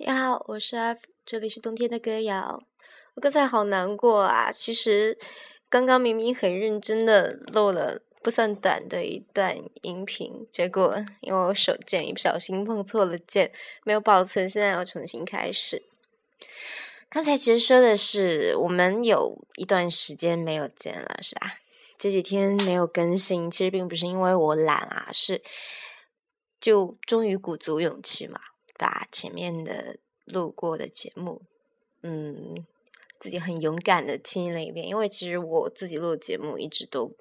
你好，我是 F，这里是冬天的歌谣。我刚才好难过啊！其实刚刚明明很认真的录了不算短的一段音频，结果因为我手贱一不小心碰错了键，没有保存，现在要重新开始。刚才其实说的是我们有一段时间没有见了，是吧？这几天没有更新，其实并不是因为我懒啊，是就终于鼓足勇气嘛。把前面的录过的节目，嗯，自己很勇敢的听了一遍，因为其实我自己录的节目一直都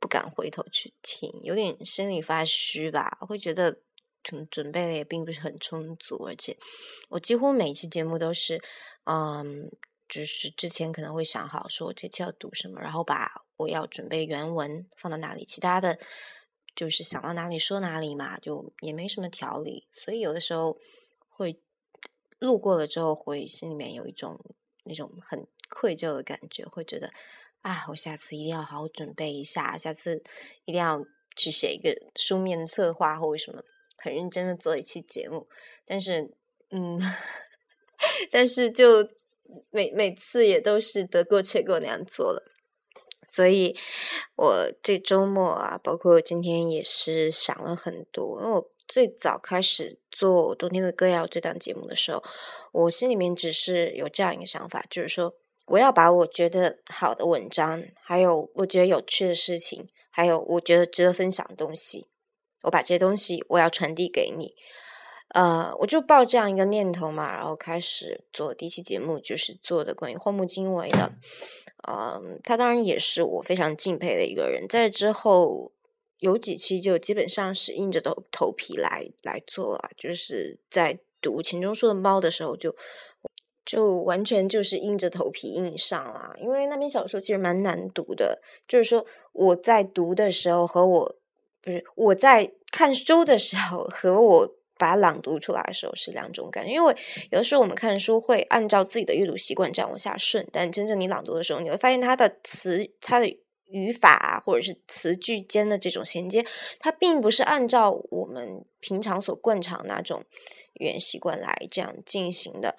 不敢回头去听，有点心里发虚吧，会觉得准准备的也并不是很充足，而且我几乎每期节目都是，嗯，就是之前可能会想好说我这期要读什么，然后把我要准备原文放到哪里，其他的。就是想到哪里说哪里嘛，就也没什么条理，所以有的时候会路过了之后，会心里面有一种那种很愧疚的感觉，会觉得啊，我下次一定要好好准备一下，下次一定要去写一个书面的策划或者什么，很认真的做一期节目。但是，嗯，但是就每每次也都是得过且过那样做了。所以，我这周末啊，包括今天也是想了很多。因为我最早开始做《冬天的歌谣》这档节目的时候，我心里面只是有这样一个想法，就是说，我要把我觉得好的文章，还有我觉得有趣的事情，还有我觉得值得分享的东西，我把这些东西我要传递给你。呃，我就抱这样一个念头嘛，然后开始做第一期节目，就是做的关于荒木经惟的。嗯，他当然也是我非常敬佩的一个人。在之后有几期就基本上是硬着头头皮来来做了，就是在读钱钟书的《猫》的时候，就就完全就是硬着头皮硬上了。因为那篇小说其实蛮难读的，就是说我在读的时候和我不是我在看书的时候和我。把它朗读出来的时候是两种感觉，因为有的时候我们看书会按照自己的阅读习惯这样往下顺，但真正你朗读的时候，你会发现它的词、它的语法或者是词句间的这种衔接，它并不是按照我们平常所惯常那种语言习惯来这样进行的。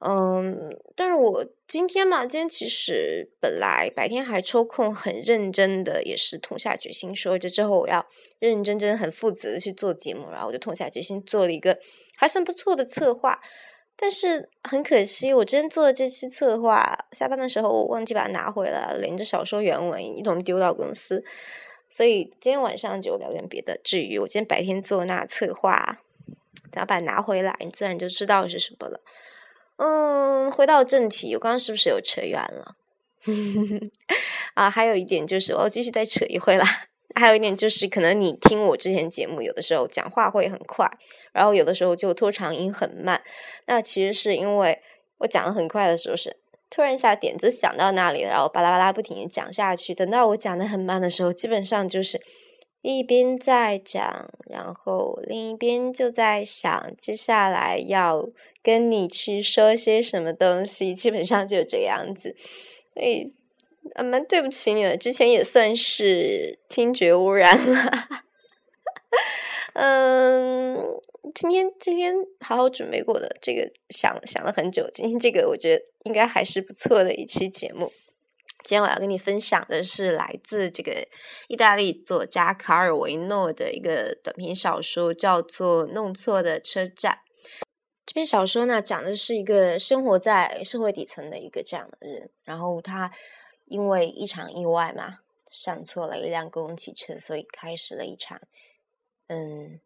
嗯，但是我今天嘛，今天其实本来白天还抽空很认真的，也是痛下决心说，这之后我要认认真真、很负责的去做节目，然后我就痛下决心做了一个还算不错的策划。但是很可惜，我真做了这期策划，下班的时候我忘记把它拿回来，连着小说原文一同丢到公司，所以今天晚上就聊点别的。至于我今天白天做那策划，等下把它拿回来，你自然就知道是什么了。嗯，回到正题，我刚刚是不是有扯远了？啊，还有一点就是，我继续再扯一回啦。还有一点就是，可能你听我之前节目，有的时候讲话会很快，然后有的时候就拖长音很慢。那其实是因为我讲的很快的时候，是突然一下点子想到那里，然后巴拉巴拉不停讲下去。等到我讲的很慢的时候，基本上就是。一边在讲，然后另一边就在想接下来要跟你去说些什么东西，基本上就这样子。所以，蛮对不起你的，之前也算是听觉污染了。嗯，今天今天好好准备过的，这个想想了很久，今天这个我觉得应该还是不错的一期节目。今天我要跟你分享的是来自这个意大利作家卡尔维诺的一个短篇小说，叫做《弄错的车站》。这篇小说呢，讲的是一个生活在社会底层的一个这样的人，然后他因为一场意外嘛，上错了一辆公共汽车，所以开始了一场嗯。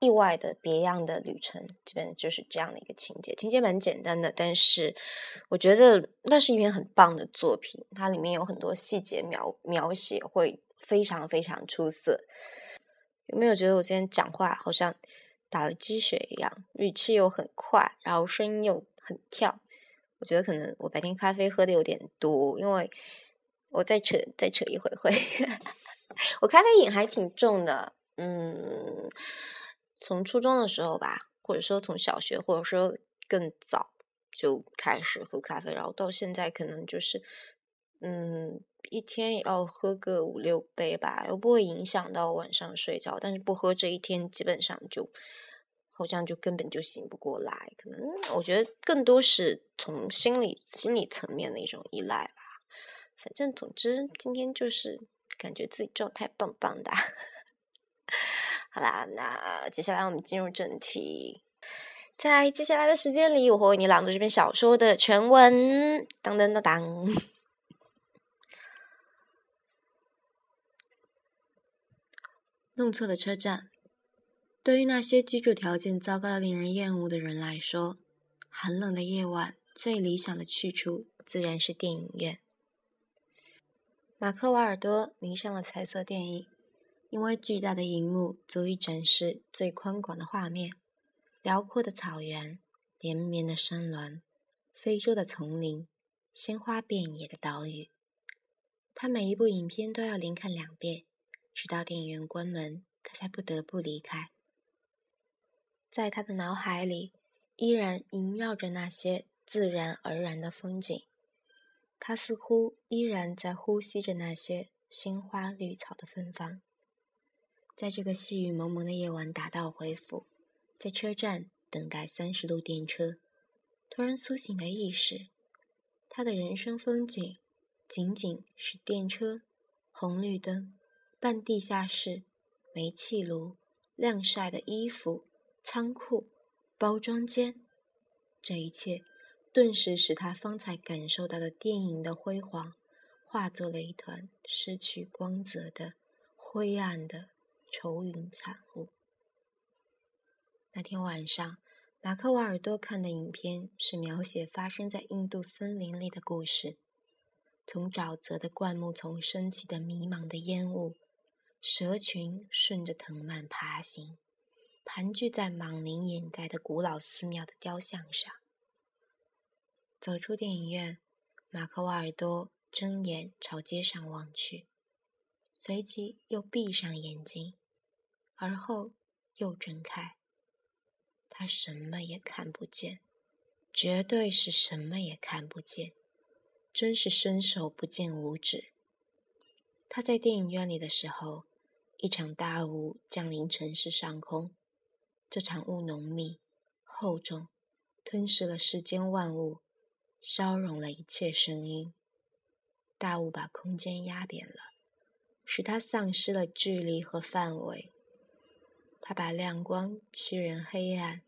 意外的别样的旅程，基本就是这样的一个情节，情节蛮简单的，但是我觉得那是一篇很棒的作品，它里面有很多细节描描写会非常非常出色。有没有觉得我今天讲话好像打了鸡血一样，语气又很快，然后声音又很跳？我觉得可能我白天咖啡喝的有点多，因为我再扯再扯一会会，我咖啡瘾还挺重的，嗯。从初中的时候吧，或者说从小学，或者说更早就开始喝咖啡，然后到现在可能就是，嗯，一天也要喝个五六杯吧，又不会影响到晚上睡觉，但是不喝这一天基本上就好像就根本就醒不过来。可能我觉得更多是从心理心理层面的一种依赖吧。反正总之今天就是感觉自己状态棒棒的。好啦，那接下来我们进入正题。在接下来的时间里，我会为你朗读这篇小说的全文。当当当当。弄错的车站，对于那些居住条件糟糕、令人厌恶的人来说，寒冷的夜晚最理想的去处自然是电影院。马克·瓦尔多迷上了彩色电影，因为巨大的荧幕足以展示最宽广的画面。辽阔的草原，连绵的山峦，非洲的丛林，鲜花遍野的岛屿。他每一部影片都要连看两遍，直到电影院关门，他才不得不离开。在他的脑海里，依然萦绕着那些自然而然的风景。他似乎依然在呼吸着那些鲜花绿草的芬芳。在这个细雨蒙蒙的夜晚，打道回府。在车站等待三十路电车，突然苏醒的意识，他的人生风景仅仅是电车、红绿灯、半地下室、煤气炉、晾晒的衣服、仓库、包装间，这一切顿时使他方才感受到的电影的辉煌，化作了一团失去光泽的灰暗的愁云惨雾。那天晚上，马克·瓦尔多看的影片是描写发生在印度森林里的故事。从沼泽的灌木丛升起的迷茫的烟雾，蛇群顺着藤蔓爬行，盘踞在莽林掩盖的古老寺庙的雕像上。走出电影院，马克·瓦尔多睁眼朝街上望去，随即又闭上眼睛，而后又睁开。他什么也看不见，绝对是什么也看不见，真是伸手不见五指。他在电影院里的时候，一场大雾降临城市上空，这场雾浓密、厚重，吞噬了世间万物，消融了一切声音。大雾把空间压扁了，使它丧失了距离和范围。它把亮光驱人黑暗。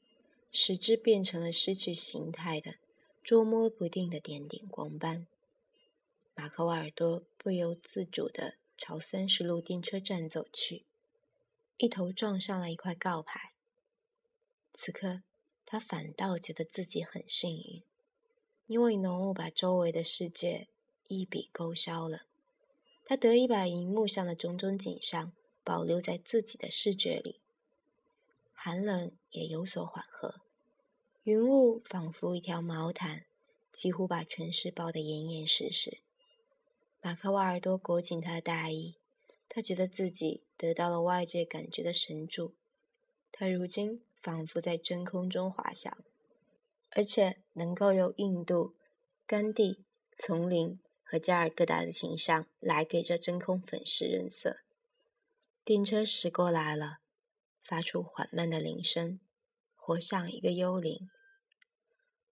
使之变成了失去形态的、捉摸不定的点点光斑。马克·瓦尔多不由自主地朝三十路电车站走去，一头撞上了一块告牌。此刻，他反倒觉得自己很幸运，因为浓雾把周围的世界一笔勾销了。他得以把荧幕上的种种景象保留在自己的视觉里。寒冷也有所缓和，云雾仿佛一条毛毯，几乎把城市包得严严实实。马克·瓦尔多裹紧他的大衣，他觉得自己得到了外界感觉的神助。他如今仿佛在真空中滑翔，而且能够用印度、甘地、丛林和加尔各答的形象来给这真空粉饰润色。电车驶过来了。发出缓慢的铃声，活像一个幽灵。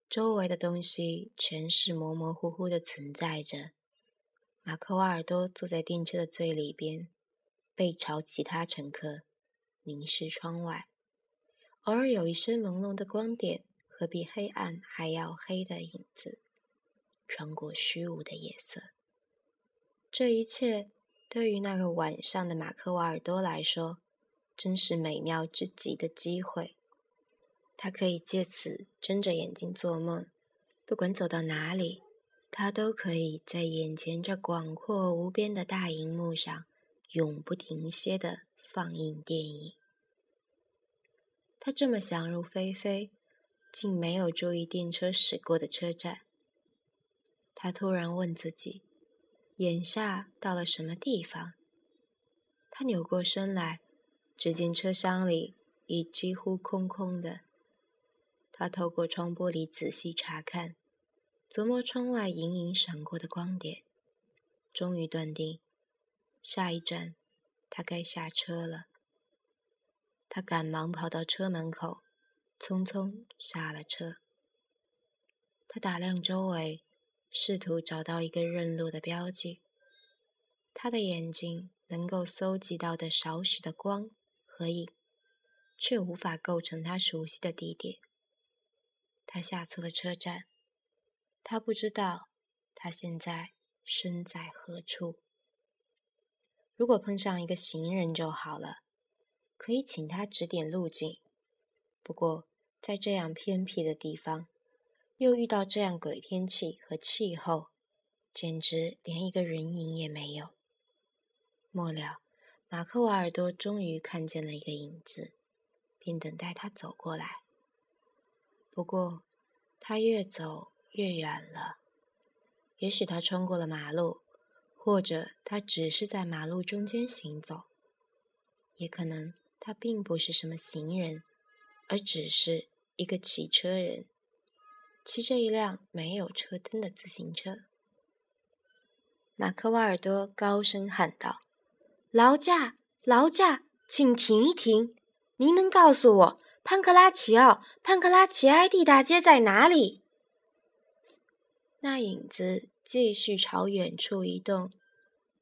周围的东西全是模模糊糊的存在着。马克·瓦尔多坐在电车的最里边，背朝其他乘客，凝视窗外。偶尔有一些朦胧的光点和比黑暗还要黑的影子，穿过虚无的夜色。这一切对于那个晚上的马克·瓦尔多来说。真是美妙之极的机会，他可以借此睁着眼睛做梦，不管走到哪里，他都可以在眼前这广阔无边的大荧幕上永不停歇的放映电影。他这么想入非非，竟没有注意电车驶过的车站。他突然问自己：眼下到了什么地方？他扭过身来。只见车厢里已几乎空空的。他透过窗玻璃仔细查看，琢磨窗外隐隐闪过的光点，终于断定，下一站他该下车了。他赶忙跑到车门口，匆匆下了车。他打量周围，试图找到一个认路的标记。他的眼睛能够搜集到的少许的光和影，却无法构成他熟悉的地点。他下错了车站，他不知道他现在身在何处。如果碰上一个行人就好了，可以请他指点路径。不过，在这样偏僻的地方，又遇到这样鬼天气和气候，简直连一个人影也没有。末了，马克瓦尔多终于看见了一个影子，并等待他走过来。不过，他越走越远了。也许他穿过了马路。或者他只是在马路中间行走，也可能他并不是什么行人，而只是一个骑车人，骑着一辆没有车灯的自行车。马克瓦尔多高声喊道：“劳驾，劳驾，请停一停！您能告诉我潘克拉齐奥、潘克拉齐埃蒂大街在哪里？”那影子。继续朝远处移动，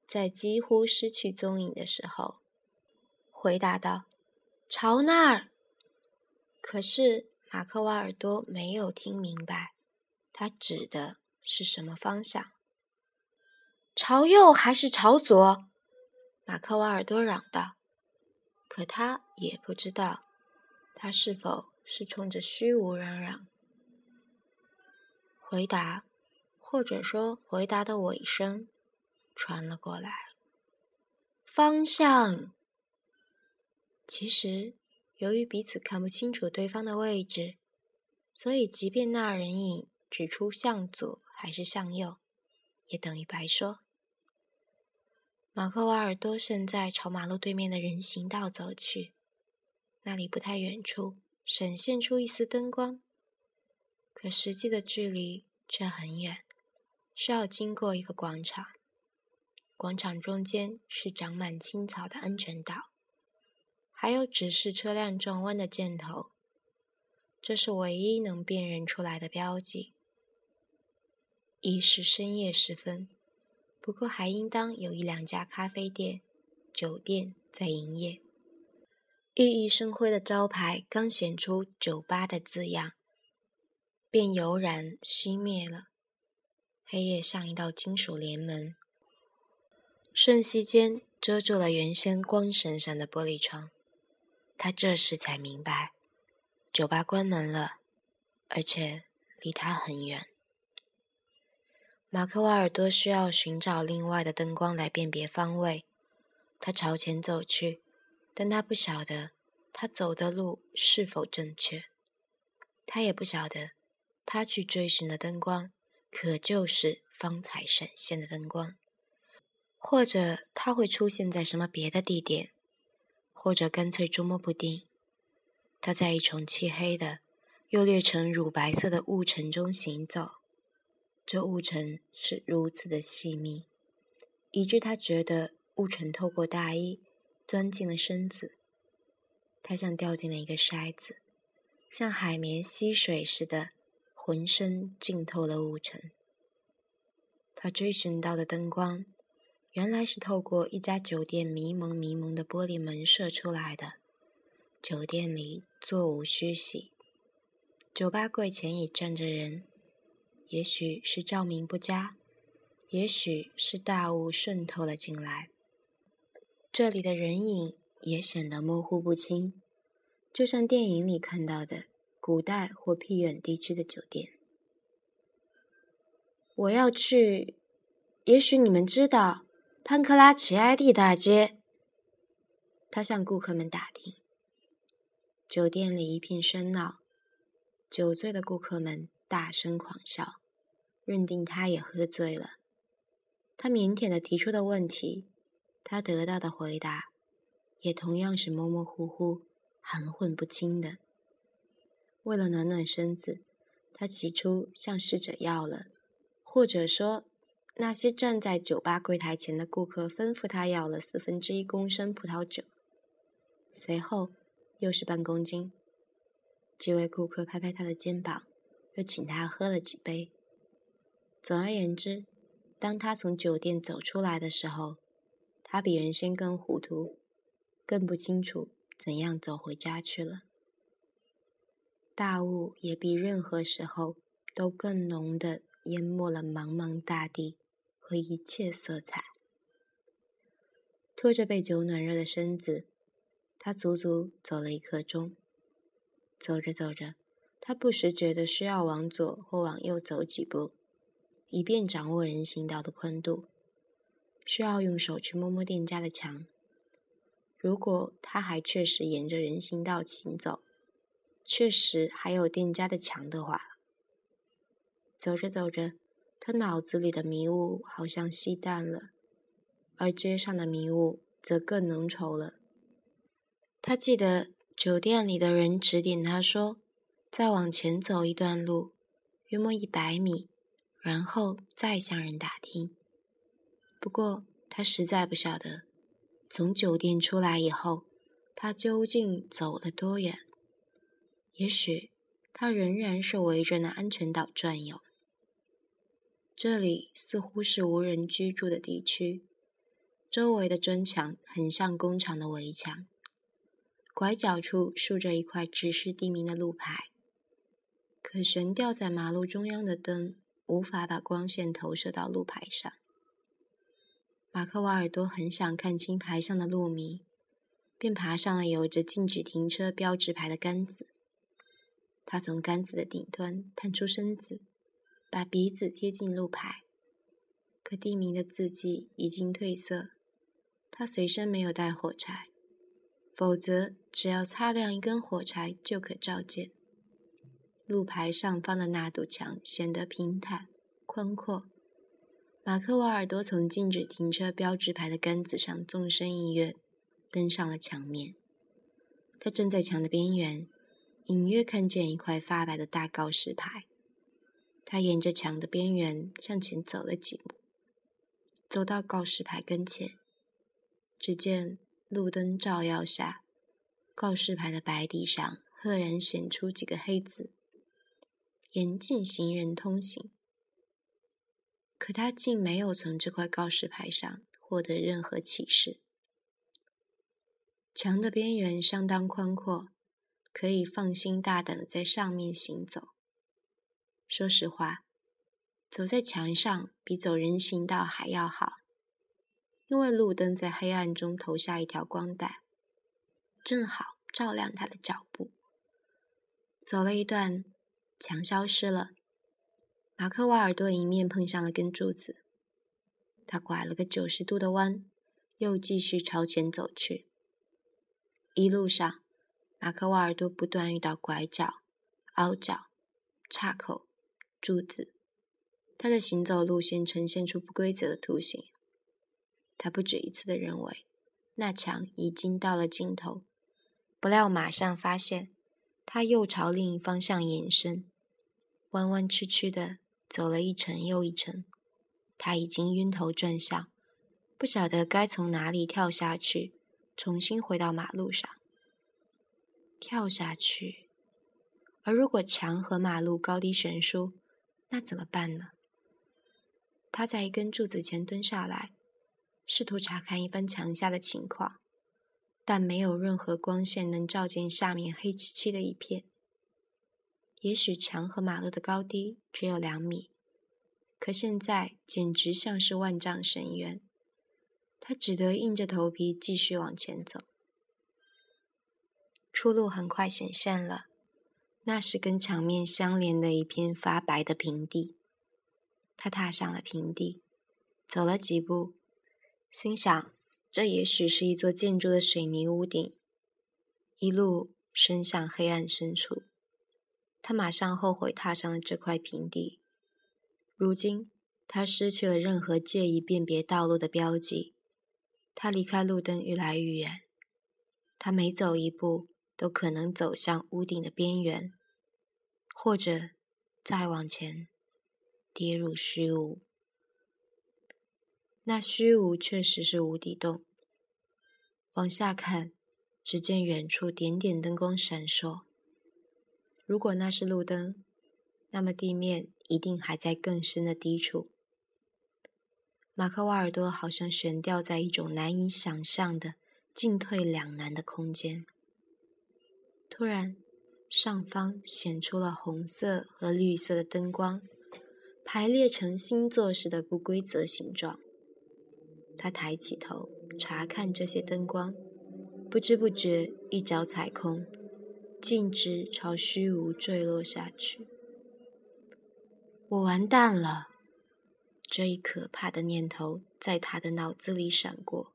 在几乎失去踪影的时候，回答道：“朝那儿。”可是马克瓦尔多没有听明白，他指的是什么方向？朝右还是朝左？马克瓦尔多嚷道。可他也不知道，他是否是冲着虚无嚷嚷。回答。或者说，回答的尾声传了过来。方向。其实，由于彼此看不清楚对方的位置，所以即便那人影指出向左还是向右，也等于白说。马克瓦尔多现在朝马路对面的人行道走去，那里不太远处闪现出一丝灯光，可实际的距离却很远。需要经过一个广场，广场中间是长满青草的安全岛，还有指示车辆转弯的箭头，这是唯一能辨认出来的标记。已是深夜时分，不过还应当有一两家咖啡店、酒店在营业。熠熠生辉的招牌刚显出“酒吧”的字样，便油然熄灭了。黑夜像一道金属帘门，瞬息间遮住了原先光闪闪的玻璃窗。他这时才明白，酒吧关门了，而且离他很远。马克瓦尔多需要寻找另外的灯光来辨别方位。他朝前走去，但他不晓得他走的路是否正确。他也不晓得他去追寻的灯光。可就是方才闪现的灯光，或者他会出现在什么别的地点，或者干脆捉摸不定。他在一重漆黑的、又略呈乳白色的雾尘中行走，这雾尘是如此的细密，以致他觉得雾尘透过大衣钻进了身子。他像掉进了一个筛子，像海绵吸水似的。浑身浸透了雾尘。他追寻到的灯光，原来是透过一家酒店迷蒙迷蒙的玻璃门射出来的。酒店里座无虚席，酒吧柜前也站着人。也许是照明不佳，也许是大雾渗透了进来。这里的人影也显得模糊不清，就像电影里看到的。古代或僻远地区的酒店。我要去，也许你们知道潘克拉奇埃蒂大街。他向顾客们打听。酒店里一片喧闹，酒醉的顾客们大声狂笑，认定他也喝醉了。他腼腆的提出的问题，他得到的回答，也同样是模模糊糊、含混不清的。为了暖暖身子，他起初向侍者要了，或者说，那些站在酒吧柜台前的顾客吩咐他要了四分之一公升葡萄酒。随后，又是半公斤。几位顾客拍拍他的肩膀，又请他喝了几杯。总而言之，当他从酒店走出来的时候，他比原先更糊涂，更不清楚怎样走回家去了。大雾也比任何时候都更浓的淹没了茫茫大地和一切色彩。拖着被酒暖热的身子，他足足走了一刻钟。走着走着，他不时觉得需要往左或往右走几步，以便掌握人行道的宽度。需要用手去摸摸店家的墙。如果他还确实沿着人行道行走，确实还有店家的墙的话，走着走着，他脑子里的迷雾好像熄淡了，而街上的迷雾则更浓稠了。他记得酒店里的人指点他说：“再往前走一段路，约莫一百米，然后再向人打听。”不过，他实在不晓得，从酒店出来以后，他究竟走了多远。也许，他仍然是围着那安全岛转悠。这里似乎是无人居住的地区，周围的砖墙很像工厂的围墙。拐角处竖着一块指示地名的路牌，可悬吊在马路中央的灯无法把光线投射到路牌上。马克瓦尔多很想看清牌上的路名，便爬上了有着禁止停车标志牌的杆子。他从杆子的顶端探出身子，把鼻子贴近路牌。可地名的字迹已经褪色。他随身没有带火柴，否则只要擦亮一根火柴就可照见。路牌上方的那堵墙显得平坦宽阔。马克瓦尔多从禁止停车标志牌的杆子上纵身一跃，登上了墙面。他正在墙的边缘，隐约看见一块发白的大告示牌。他沿着墙的边缘向前走了几步，走到告示牌跟前，只见路灯照耀下，告示牌的白底上赫然显出几个黑字：“严禁行人通行。”可他竟没有从这块告示牌上获得任何启示。墙的边缘相当宽阔，可以放心大胆的在上面行走。说实话，走在墙上比走人行道还要好，因为路灯在黑暗中投下一条光带，正好照亮他的脚步。走了一段，墙消失了。马克瓦尔多迎面碰上了根柱子，他拐了个九十度的弯，又继续朝前走去。一路上，马克瓦尔多不断遇到拐角、凹角、岔口、柱子，他的行走路线呈现出不规则的图形。他不止一次的认为那墙已经到了尽头，不料马上发现，它又朝另一方向延伸，弯弯曲曲的。走了一程又一程，他已经晕头转向，不晓得该从哪里跳下去，重新回到马路上。跳下去，而如果墙和马路高低悬殊，那怎么办呢？他在一根柱子前蹲下来，试图查看一番墙下的情况，但没有任何光线能照见下面黑漆漆的一片。也许墙和马路的高低只有两米，可现在简直像是万丈深渊。他只得硬着头皮继续往前走。出路很快显现了，那是跟墙面相连的一片发白的平地。他踏上了平地，走了几步，心想：这也许是一座建筑的水泥屋顶。一路伸向黑暗深处。他马上后悔踏上了这块平地。如今，他失去了任何介意辨别道路的标记。他离开路灯越来越远。他每走一步，都可能走向屋顶的边缘，或者再往前，跌入虚无。那虚无确实是无底洞。往下看，只见远处点点灯光闪烁。如果那是路灯，那么地面一定还在更深的低处。马克瓦尔多好像悬吊在一种难以想象的进退两难的空间。突然，上方显出了红色和绿色的灯光，排列成星座似的不规则形状。他抬起头查看这些灯光，不知不觉一脚踩空，径直朝虚无坠落下去。我完蛋了！这一可怕的念头在他的脑子里闪过。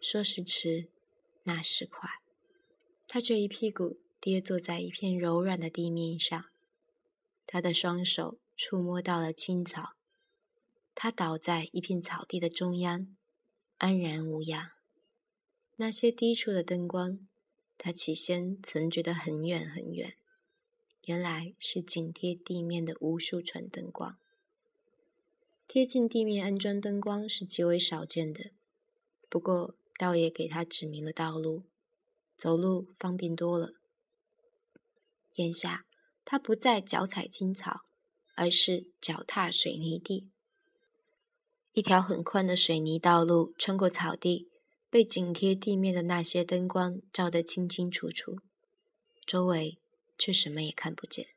说时迟，那时快，他却一屁股跌坐在一片柔软的地面上。他的双手触摸到了青草，他倒在一片草地的中央，安然无恙。那些低处的灯光，他起先曾觉得很远很远，原来是紧贴地面的无数串灯光。贴近地面安装灯光是极为少见的，不过倒也给他指明了道路，走路方便多了。眼下他不再脚踩青草，而是脚踏水泥地。一条很宽的水泥道路穿过草地，被紧贴地面的那些灯光照得清清楚楚，周围却什么也看不见。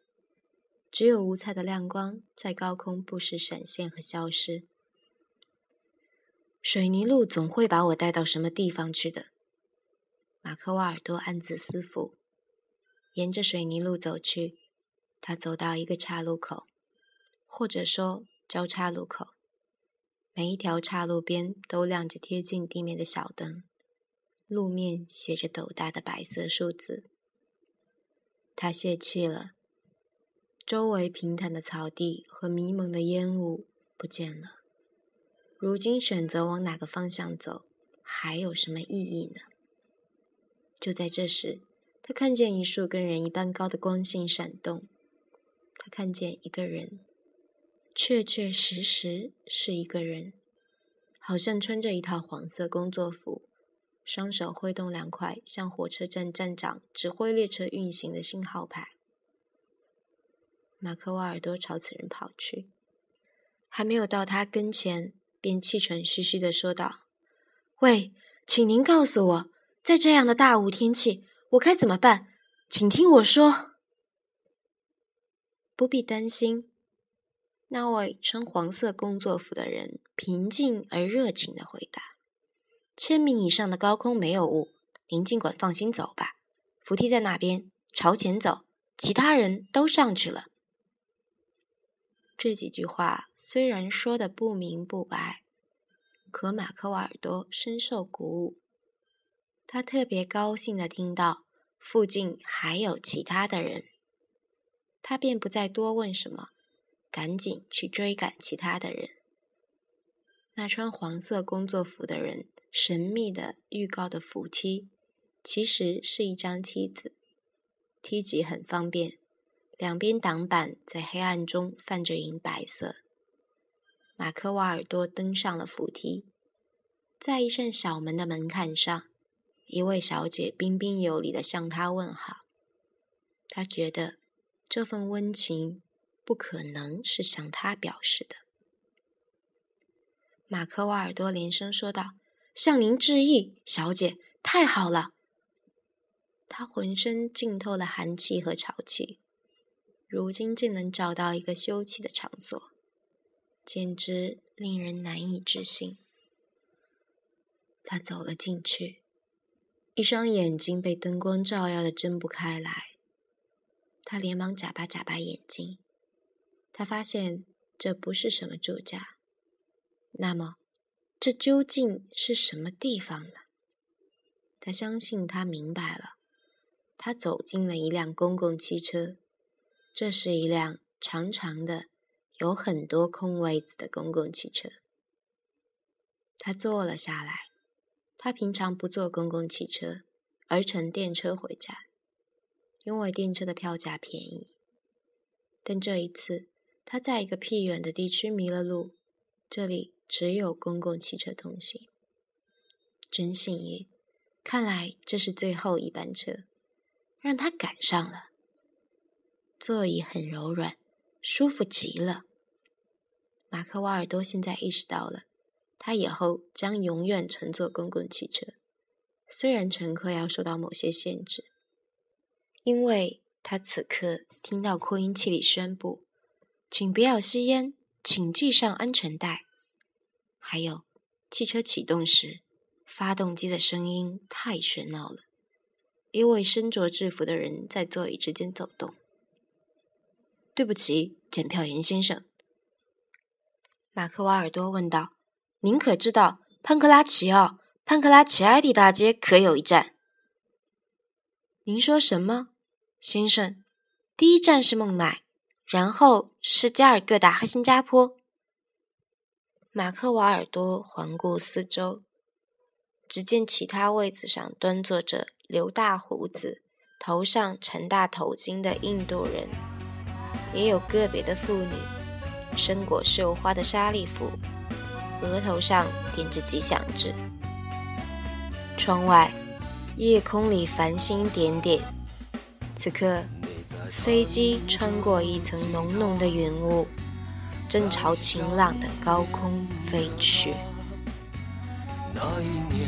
只有五彩的亮光在高空不时闪现和消失。水泥路总会把我带到什么地方去的。马克瓦尔多暗自思忖，沿着水泥路走去。他走到一个岔路口，或者说交叉路口。每一条岔路边都亮着贴近地面的小灯，路面写着斗大的白色数字。他泄气了。周围平坦的草地和迷蒙的烟雾不见了。如今选择往哪个方向走，还有什么意义呢？就在这时，他看见一束跟人一般高的光线闪动。他看见一个人，确确实实是一个人，好像穿着一套黄色工作服，双手挥动两块像火车站站长指挥列车运行的信号牌。马克瓦尔多朝此人跑去，还没有到他跟前，便气喘吁吁地说道：“喂，请您告诉我，在这样的大雾天气，我该怎么办？请听我说。”不必担心，那位穿黄色工作服的人平静而热情地回答：“千米以上的高空没有雾，您尽管放心走吧。扶梯在那边，朝前走，其他人都上去了。”这几句话虽然说的不明不白，可马克瓦尔多深受鼓舞。他特别高兴的听到附近还有其他的人，他便不再多问什么，赶紧去追赶其他的人。那穿黄色工作服的人神秘的预告的扶梯，其实是一张梯子，梯级很方便。两边挡板在黑暗中泛着银白色。马克瓦尔多登上了扶梯，在一扇小门的门槛上，一位小姐彬彬有礼地向他问好。他觉得这份温情不可能是向他表示的。马克瓦尔多连声说道：“向您致意，小姐，太好了！”他浑身浸透了寒气和潮气。如今竟能找到一个休憩的场所，简直令人难以置信。他走了进去，一双眼睛被灯光照耀的睁不开来。他连忙眨巴眨巴眼睛，他发现这不是什么住家。那么，这究竟是什么地方呢？他相信他明白了。他走进了一辆公共汽车。这是一辆长长的、有很多空位子的公共汽车。他坐了下来。他平常不坐公共汽车，而乘电车回家，因为电车的票价便宜。但这一次，他在一个僻远的地区迷了路，这里只有公共汽车通行。真幸运！看来这是最后一班车，让他赶上了。座椅很柔软，舒服极了。马克瓦尔多现在意识到了，他以后将永远乘坐公共汽车，虽然乘客要受到某些限制，因为他此刻听到扩音器里宣布：“请不要吸烟，请系上安全带。”还有，汽车启动时，发动机的声音太喧闹了。一位身着制服的人在座椅之间走动。“对不起，检票员先生。”马克瓦尔多问道，“您可知道潘克拉奇奥、潘克拉奇埃蒂大街可有一站？”“您说什么，先生？第一站是孟买，然后是加尔各答和新加坡。”马克瓦尔多环顾四周，只见其他位子上端坐着留大胡子、头上缠大头巾的印度人，也有个别的妇女，身裹绣花的纱丽服，额头上点着吉祥痣。窗外，夜空里繁星点点。此刻，飞机穿过一层浓浓的云雾。正朝晴朗的高空飞去。那一年，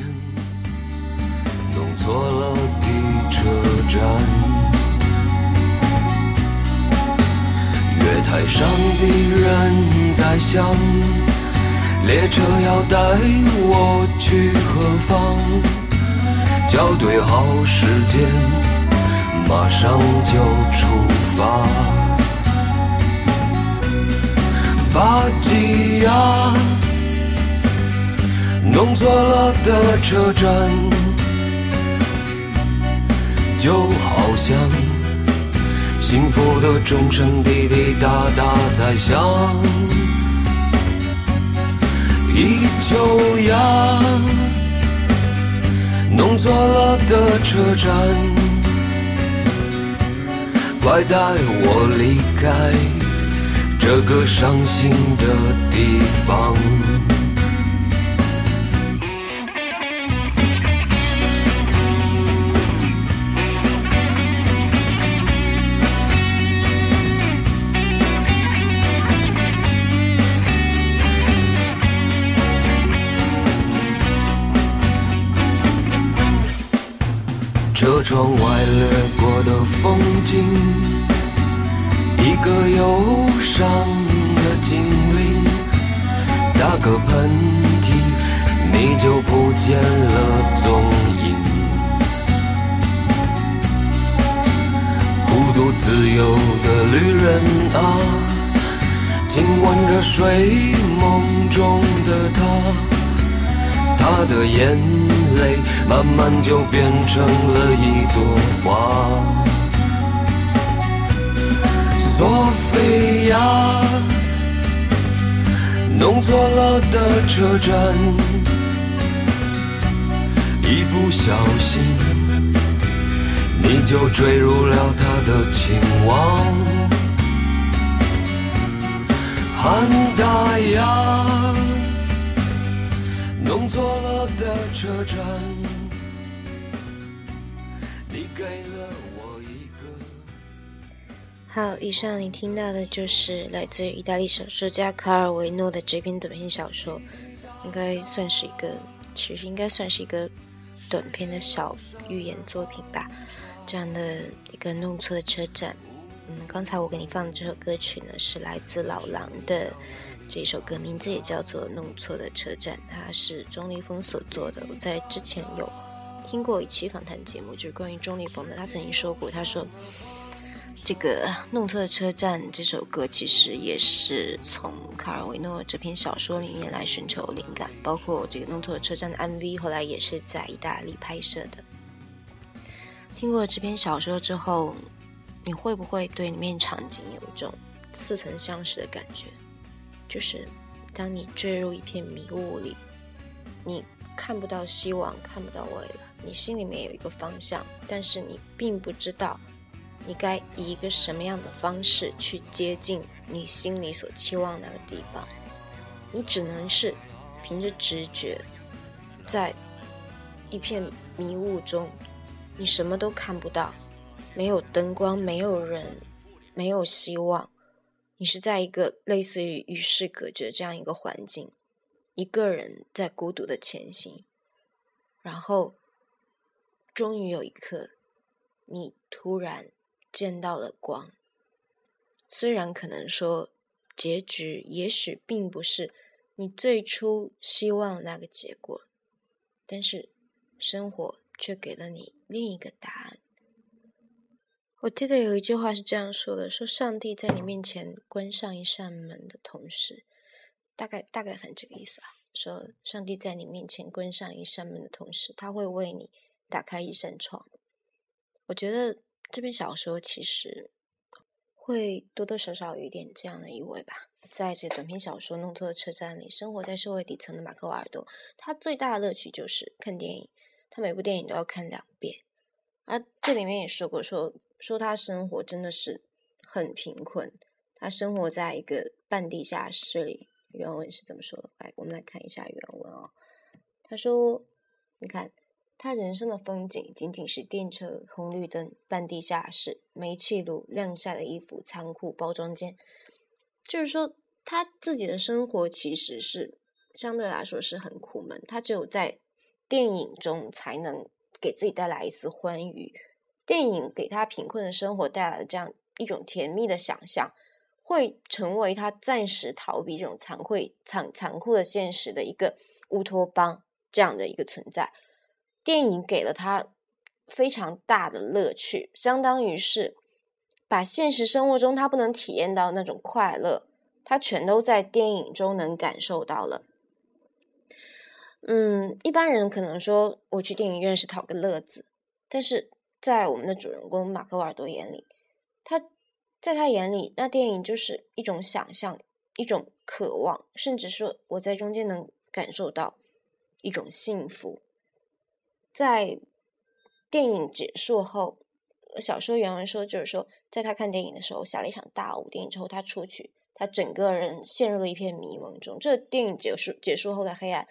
弄错了的车站，月台上的人在想，列车要带我去何方？校对好时间，马上就出发。巴吉亚，弄错了的车站，就好像幸福的钟声滴滴答答在响。依旧呀，弄错了的车站，快带我离开。这个伤心的地方。车窗外掠过的风景。一个忧伤的精灵，打个喷嚏，你就不见了踪影。孤独自由的旅人啊，亲吻着睡梦中的他，他的眼泪慢慢就变成了一朵花。索菲亚，弄错了的车站，一不小心你就坠入了他的情网。汉达亚，弄错了的车站，你给了我一个。好，以上你听到的就是来自于意大利小说家卡尔维诺的这篇短篇小说，应该算是一个，其实应该算是一个短篇的小寓言作品吧。这样的一个弄错的车站，嗯，刚才我给你放的这首歌曲呢，是来自老狼的这首歌，名字也叫做《弄错的车站》，它是钟立风所做的。我在之前有听过一期访谈节目，就是关于钟立风的，他曾经说过，他说。这个《弄错的车站》这首歌其实也是从卡尔维诺这篇小说里面来寻求灵感，包括这个《弄错的车站》的 MV 后来也是在意大利拍摄的。听过这篇小说之后，你会不会对里面场景有一种似曾相识的感觉？就是当你坠入一片迷雾里，你看不到希望，看不到未来，你心里面有一个方向，但是你并不知道。你该以一个什么样的方式去接近你心里所期望那个地方？你只能是凭着直觉，在一片迷雾中，你什么都看不到，没有灯光，没有人，没有希望，你是在一个类似于与世隔绝这样一个环境，一个人在孤独的前行，然后终于有一刻，你突然见到了光。虽然可能说结局也许并不是你最初希望的那个结果，但是生活却给了你另一个答案。我记得有一句话是这样说的：说上帝在你面前关上一扇门的同时，大概大概反正这个意思啊。说上帝在你面前关上一扇门的同时，他会为你打开一扇窗。我觉得这篇小说其实。会多多少少有一点这样的意味吧。在这短篇小说《弄错的车站》里，生活在社会底层的马克瓦尔多，他最大的乐趣就是看电影。他每部电影都要看两遍。而这里面也说过，说说他生活真的是很贫困。他生活在一个半地下室里。原文是怎么说的？来，我们来看一下原文啊。他说：“你看。”他人生的风景仅仅是电车、红绿灯、半地下室、煤气炉、晾晒的衣服、仓库、包装间。就是说，他自己的生活其实是相对来说是很苦闷。他只有在电影中才能给自己带来一丝欢愉。电影给他贫困的生活带来的这样一种甜蜜的想象，会成为他暂时逃避这种残酷、残残酷的现实的一个乌托邦这样的一个存在。电影给了他非常大的乐趣，相当于是把现实生活中他不能体验到那种快乐，他全都在电影中能感受到了。嗯，一般人可能说我去电影院是讨个乐子，但是在我们的主人公马克瓦尔多眼里，他在他眼里，那电影就是一种想象，一种渴望，甚至说我在中间能感受到一种幸福。在电影结束后，小说原文说，就是说，在他看电影的时候下了一场大雾。电影之后，他出去，他整个人陷入了一片迷蒙中。这电影结束结束后的黑暗，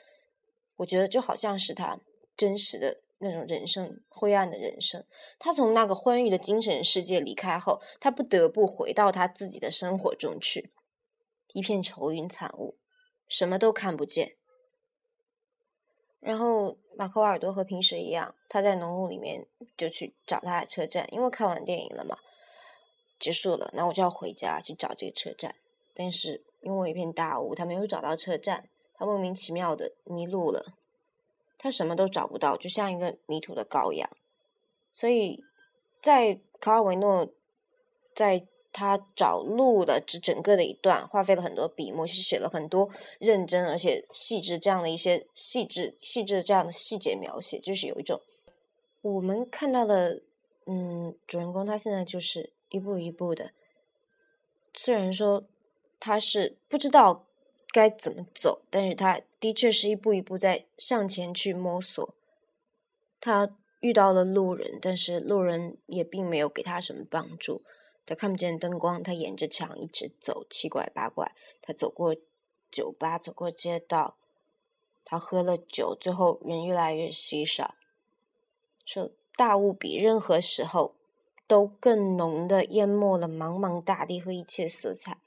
我觉得就好像是他真实的那种人生灰暗的人生。他从那个欢愉的精神世界离开后，他不得不回到他自己的生活中去，一片愁云惨雾，什么都看不见。然后马克瓦尔多和平时一样，他在浓雾里面就去找他的车站，因为看完电影了嘛，结束了，那我就要回家去找这个车站。但是因为一片大雾，他没有找到车站，他莫名其妙的迷路了，他什么都找不到，就像一个迷途的羔羊。所以在卡尔维诺在。他找路的这整个的一段，花费了很多笔墨，是写了很多认真而且细致这样的一些细致细致的这样的细节描写，就是有一种我们看到的，嗯，主人公他现在就是一步一步的，虽然说他是不知道该怎么走，但是他的确是一步一步在向前去摸索。他遇到了路人，但是路人也并没有给他什么帮助。他看不见灯光，他沿着墙一直走，七拐八拐。他走过酒吧，走过街道，他喝了酒，最后人越来越稀少。说大雾比任何时候都更浓的淹没了茫茫大地和一切色彩。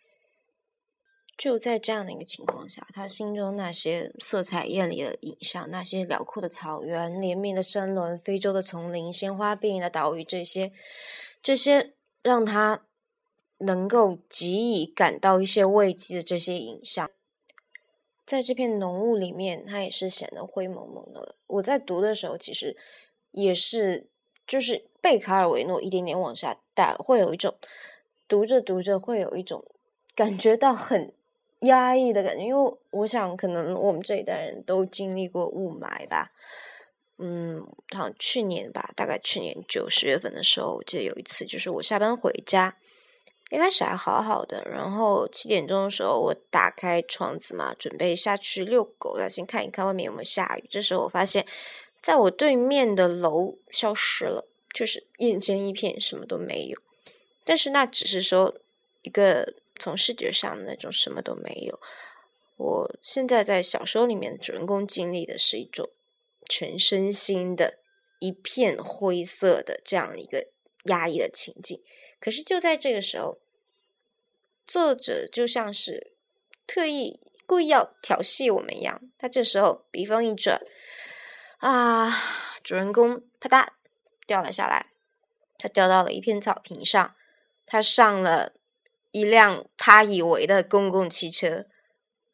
就在这样的一个情况下，他心中那些色彩艳丽的影像，那些辽阔的草原、连绵的山峦、非洲的丛林、鲜花遍野的岛屿，这些，这些。让他能够给予感到一些慰藉的这些影像，在这片浓雾里面，他也是显得灰蒙蒙的。我在读的时候，其实也是就是被卡尔维诺一点点往下带，会有一种读着读着会有一种感觉到很压抑的感觉，因为我想可能我们这一代人都经历过雾霾吧。嗯，好像去年吧，大概去年九十月份的时候，我记得有一次，就是我下班回家，一开始还好好的，然后七点钟的时候，我打开窗子嘛，准备下去遛狗，要先看一看外面有没有下雨。这时候我发现，在我对面的楼消失了，就是眼前一片，什么都没有。但是那只是说一个从视觉上那种什么都没有。我现在在小说里面主人公经历的是一种。全身心的一片灰色的这样一个压抑的情境，可是就在这个时候，作者就像是特意故意要调戏我们一样。他这时候笔锋一转，啊，主人公啪嗒掉了下来，他掉到了一片草坪上，他上了一辆他以为的公共汽车。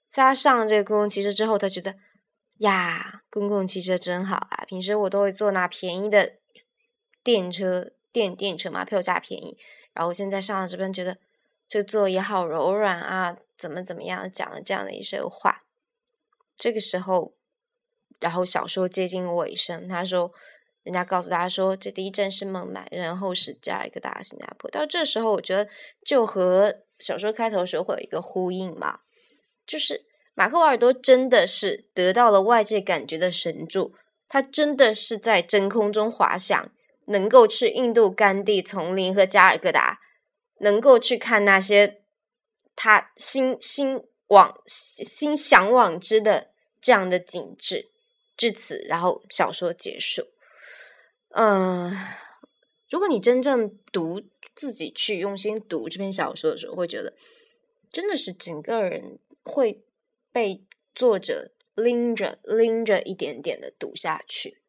在他上了这个公共汽车之后，他觉得呀，公共汽车真好啊！平时我都会坐那便宜的电车，电电车嘛，票价便宜。然后现在上了这边，觉得。这座椅好柔软啊，怎么怎么样？讲了这样的一些话。这个时候，然后小说接近尾声，他说：“人家告诉大家说，这第一站是孟买，然后是加一个大新加坡。”到这时候，我觉得就和小说开头时候会有一个呼应嘛，就是马克·瓦尔多真的是得到了外界感觉的神助，他真的是在真空中滑翔，能够去印度甘地丛林和加尔各答。能够去看那些他心心往心向往之的这样的景致，至此，然后小说结束。嗯，如果你真正读自己去用心读这篇小说的时候，会觉得真的是整个人会被作者拎着拎着一点点的读下去。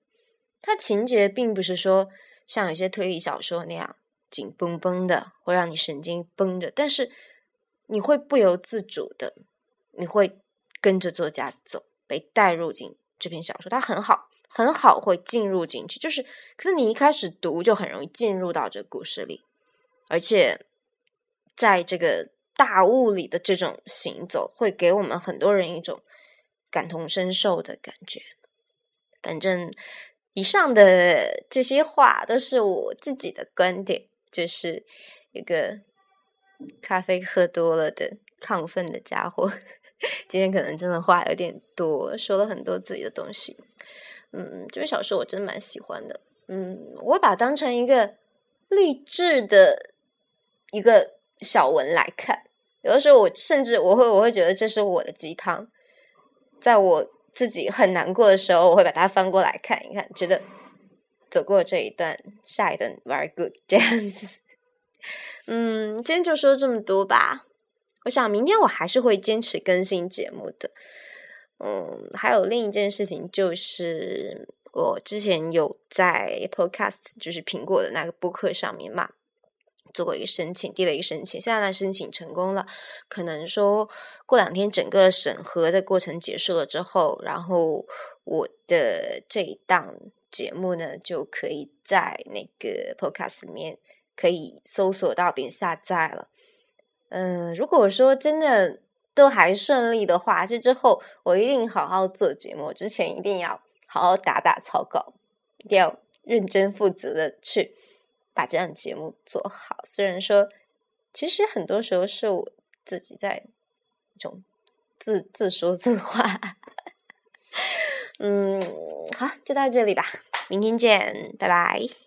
它情节并不是说像有些推理小说那样。紧绷绷的，会让你神经绷着，但是你会不由自主的，你会跟着作家走，被带入进这篇小说。它很好，很好，会进入进去。就是，可是你一开始读就很容易进入到这个故事里，而且在这个大雾里的这种行走，会给我们很多人一种感同身受的感觉。反正以上的这些话都是我自己的观点。就是一个咖啡喝多了的亢奋的家伙，今天可能真的话有点多，说了很多自己的东西。嗯，这本小说我真的蛮喜欢的。嗯，我把它当成一个励志的一个小文来看。有的时候，我甚至我会我会觉得这是我的鸡汤，在我自己很难过的时候，我会把它翻过来看一看，觉得。走过这一段，下一段 very good 这样子。嗯，今天就说这么多吧。我想明天我还是会坚持更新节目的。嗯，还有另一件事情就是，我之前有在 Podcast，就是苹果的那个播客上面嘛，做过一个申请，递了一个申请，现在申请成功了。可能说过两天整个审核的过程结束了之后，然后我的这一档。节目呢，就可以在那个 Podcast 里面可以搜索到并下载了。嗯，如果说真的都还顺利的话，这之后我一定好好做节目。之前一定要好好打打草稿，一定要认真负责的去把这样节目做好。虽然说，其实很多时候是我自己在一种自自说自话。嗯，好，就到这里吧，明天见，拜拜。